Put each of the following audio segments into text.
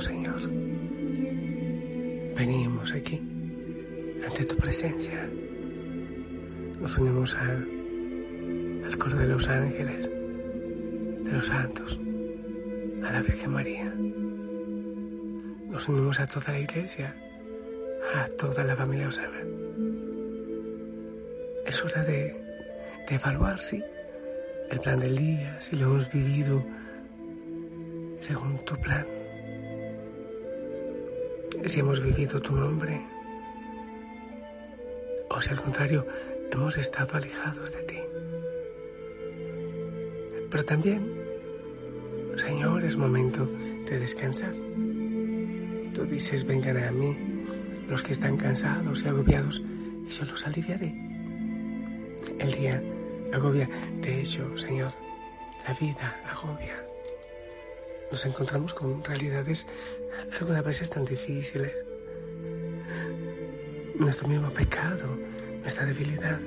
Señor, venimos aquí ante tu presencia. Nos unimos al coro de los ángeles, de los santos, a la Virgen María. Nos unimos a toda la iglesia, a toda la familia Osana. Es hora de, evaluar, sí, el plan del día, si lo hemos vivido según tu plan si hemos vivido tu nombre o si al contrario hemos estado alejados de ti. Pero también, Señor, es momento de descansar. Tú dices, vengan a mí los que están cansados y agobiados y yo los aliviaré. El día agobia, de hecho, Señor, la vida agobia nos encontramos con realidades algunas veces tan difíciles. Nuestro mismo pecado, nuestra debilidad.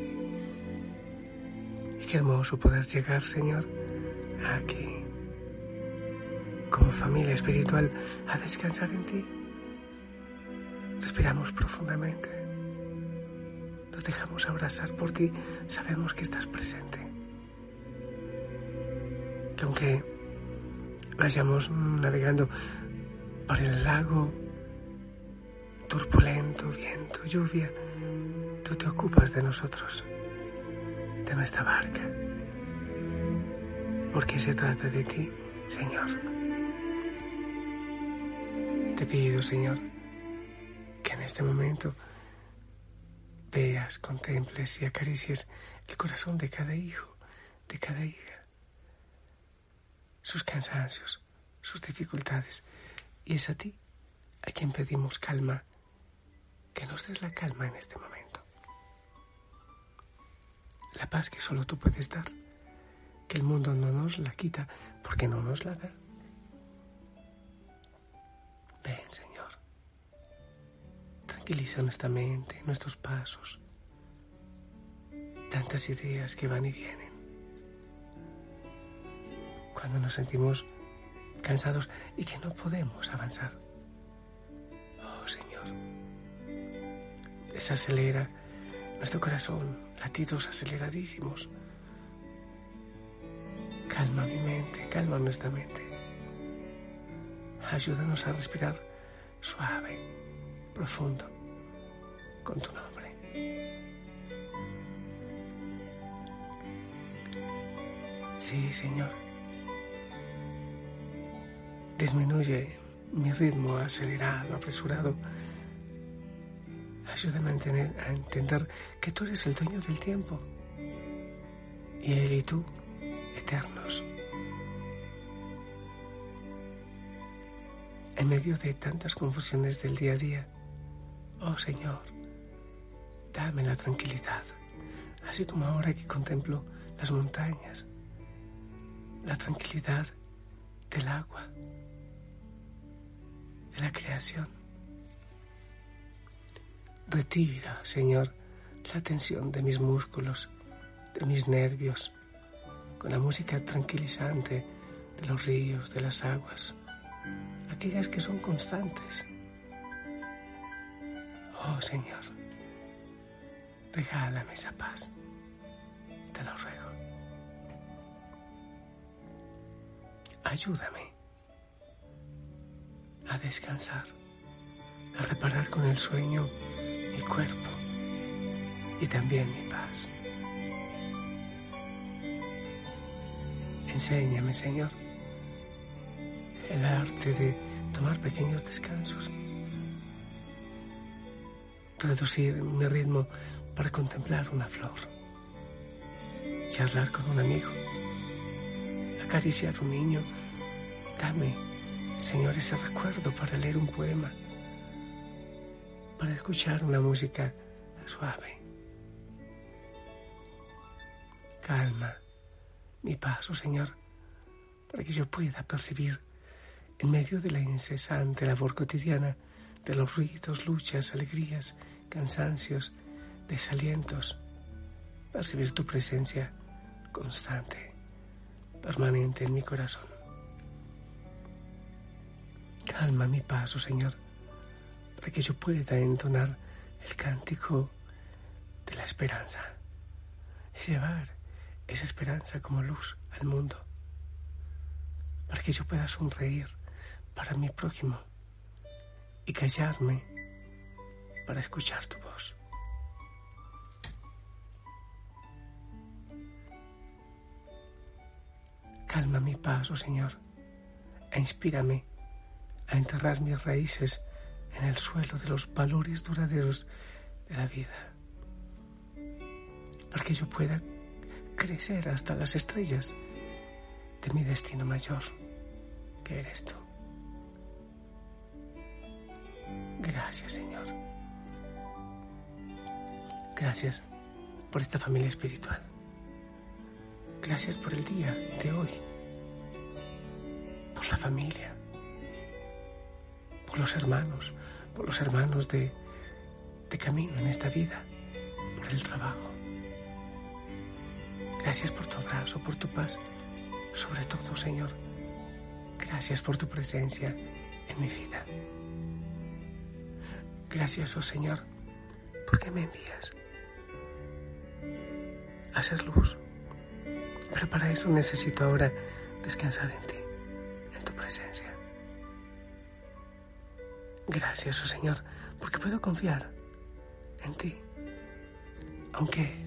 Y qué hermoso poder llegar, Señor, aquí, como familia espiritual, a descansar en ti. Respiramos profundamente. Nos dejamos abrazar por ti. Sabemos que estás presente. Que aunque vayamos navegando por el lago turbulento, viento, lluvia, tú te ocupas de nosotros, de nuestra barca, porque se trata de ti, Señor. Te pido, Señor, que en este momento veas, contemples y acaricies el corazón de cada hijo, de cada hija sus cansancios, sus dificultades. Y es a ti a quien pedimos calma, que nos des la calma en este momento. La paz que solo tú puedes dar, que el mundo no nos la quita porque no nos la da. Ven, Señor. Tranquiliza nuestra mente, nuestros pasos. Tantas ideas que van y vienen cuando nos sentimos cansados y que no podemos avanzar. Oh Señor, desacelera nuestro corazón, latidos aceleradísimos. Calma mi mente, calma nuestra mente. Ayúdanos a respirar suave, profundo, con tu nombre. Sí, Señor Disminuye mi ritmo acelerado, apresurado. Ayúdame a, a entender que tú eres el dueño del tiempo y Él y tú eternos. En medio de tantas confusiones del día a día, oh Señor, dame la tranquilidad, así como ahora que contemplo las montañas, la tranquilidad del agua de la creación. Retira, Señor, la tensión de mis músculos, de mis nervios, con la música tranquilizante de los ríos, de las aguas, aquellas que son constantes. Oh Señor, regálame esa paz, te lo ruego. ayúdame a descansar, a reparar con el sueño mi cuerpo y también mi paz. Enséñame, Señor, el arte de tomar pequeños descansos, reducir mi ritmo para contemplar una flor, charlar con un amigo, acariciar un niño. Dame, Señor, ese recuerdo para leer un poema, para escuchar una música suave. Calma mi paso, Señor, para que yo pueda percibir en medio de la incesante labor cotidiana, de los ruidos, luchas, alegrías, cansancios, desalientos, percibir tu presencia constante, permanente en mi corazón. Calma mi paso, Señor, para que yo pueda entonar el cántico de la esperanza y llevar esa esperanza como luz al mundo, para que yo pueda sonreír para mi prójimo y callarme para escuchar tu voz. Calma mi paso, Señor, e inspírame a enterrar mis raíces en el suelo de los valores duraderos de la vida, para que yo pueda crecer hasta las estrellas de mi destino mayor, que eres tú. Gracias, Señor. Gracias por esta familia espiritual. Gracias por el día de hoy, por la familia, por los hermanos, por los hermanos de, de camino en esta vida, por el trabajo. Gracias por tu abrazo, por tu paz, sobre todo, Señor. Gracias por tu presencia en mi vida. Gracias, oh Señor, porque me envías a ser luz. Pero para eso necesito ahora descansar en ti, en tu presencia. Gracias, oh Señor, porque puedo confiar en ti, aunque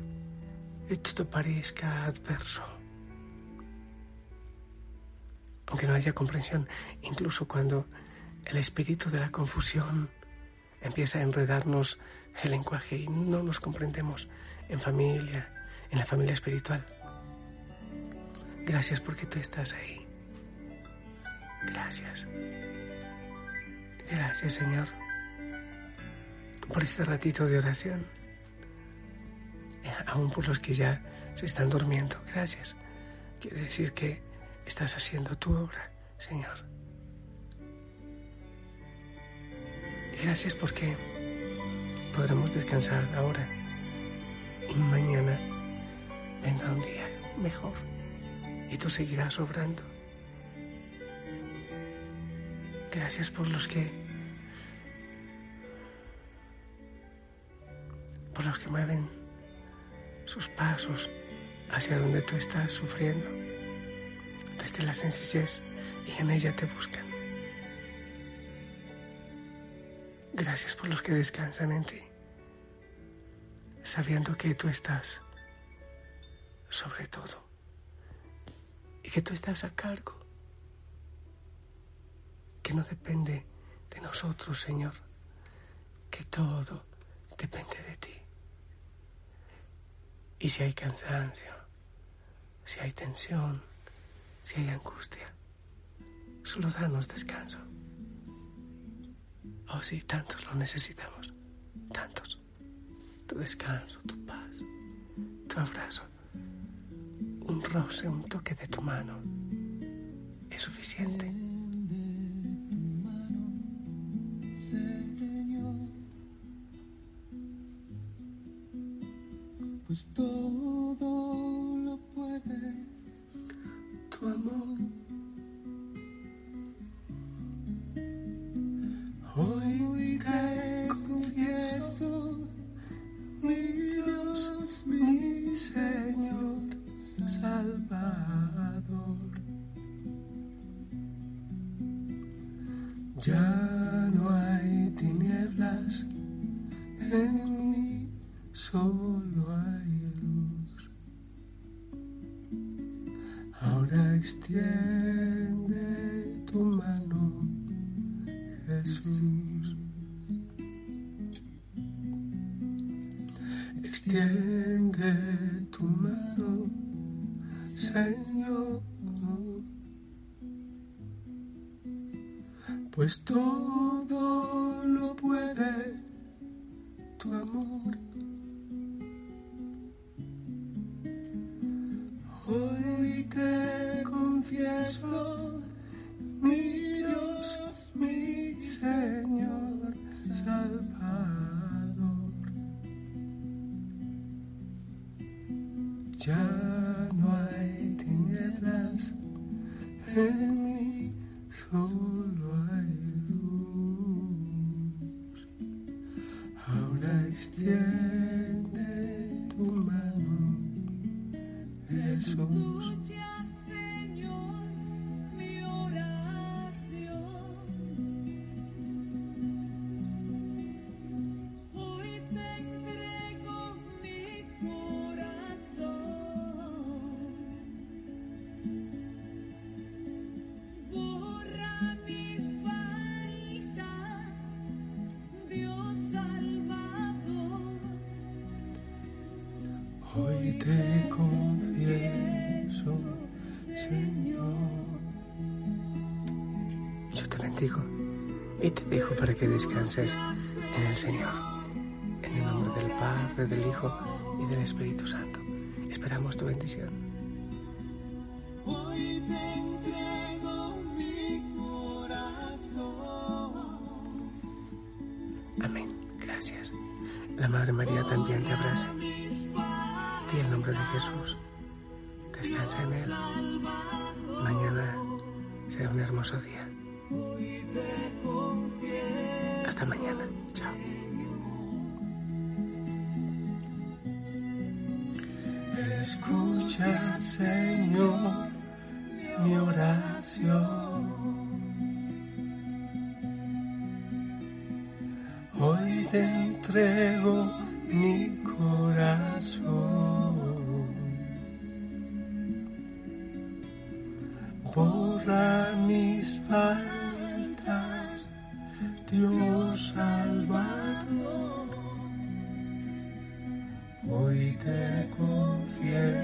esto parezca adverso. Aunque no haya comprensión, incluso cuando el espíritu de la confusión empieza a enredarnos el lenguaje y no nos comprendemos en familia, en la familia espiritual. Gracias porque tú estás ahí. Gracias. Gracias, Señor, por este ratito de oración aún por los que ya se están durmiendo. Gracias. Quiere decir que estás haciendo tu obra, Señor. Gracias porque podremos descansar ahora y mañana vendrá un día mejor y tú seguirás obrando. Gracias por los que por los que mueven sus pasos hacia donde tú estás sufriendo, desde la sencillez y en ella te buscan. Gracias por los que descansan en ti, sabiendo que tú estás sobre todo y que tú estás a cargo, que no depende de nosotros, Señor, que todo depende de ti. Y si hay cansancio, si hay tensión, si hay angustia, solo danos descanso. Oh sí, tantos lo necesitamos, tantos. Tu descanso, tu paz, tu abrazo, un roce, un toque de tu mano es suficiente. Pues todo lo puede tu amor. Hoy te confieso, mi Dios, mi Señor, Salvador. Ya no hay tinieblas en mí, solo hay Pues todo lo puede tu amor. Hoy te confieso, mi Dios, mi Señor Salvador. Ya no hay tinieblas en mí, solo Yo te bendigo y te dejo para que descanses en el Señor. En el nombre del Padre, del Hijo y del Espíritu Santo. Esperamos tu bendición. Hoy te entrego mi corazón. Amén. Gracias. La Madre María también te abraza. Di el nombre de Jesús. Descansa en Él. Mañana será un hermoso día. Hasta mañana. Chao. Escucha, Señor, mi oración. Hoy te entrego mi corazón. Mis faltas, Dios Salvador. Hoy te confieso.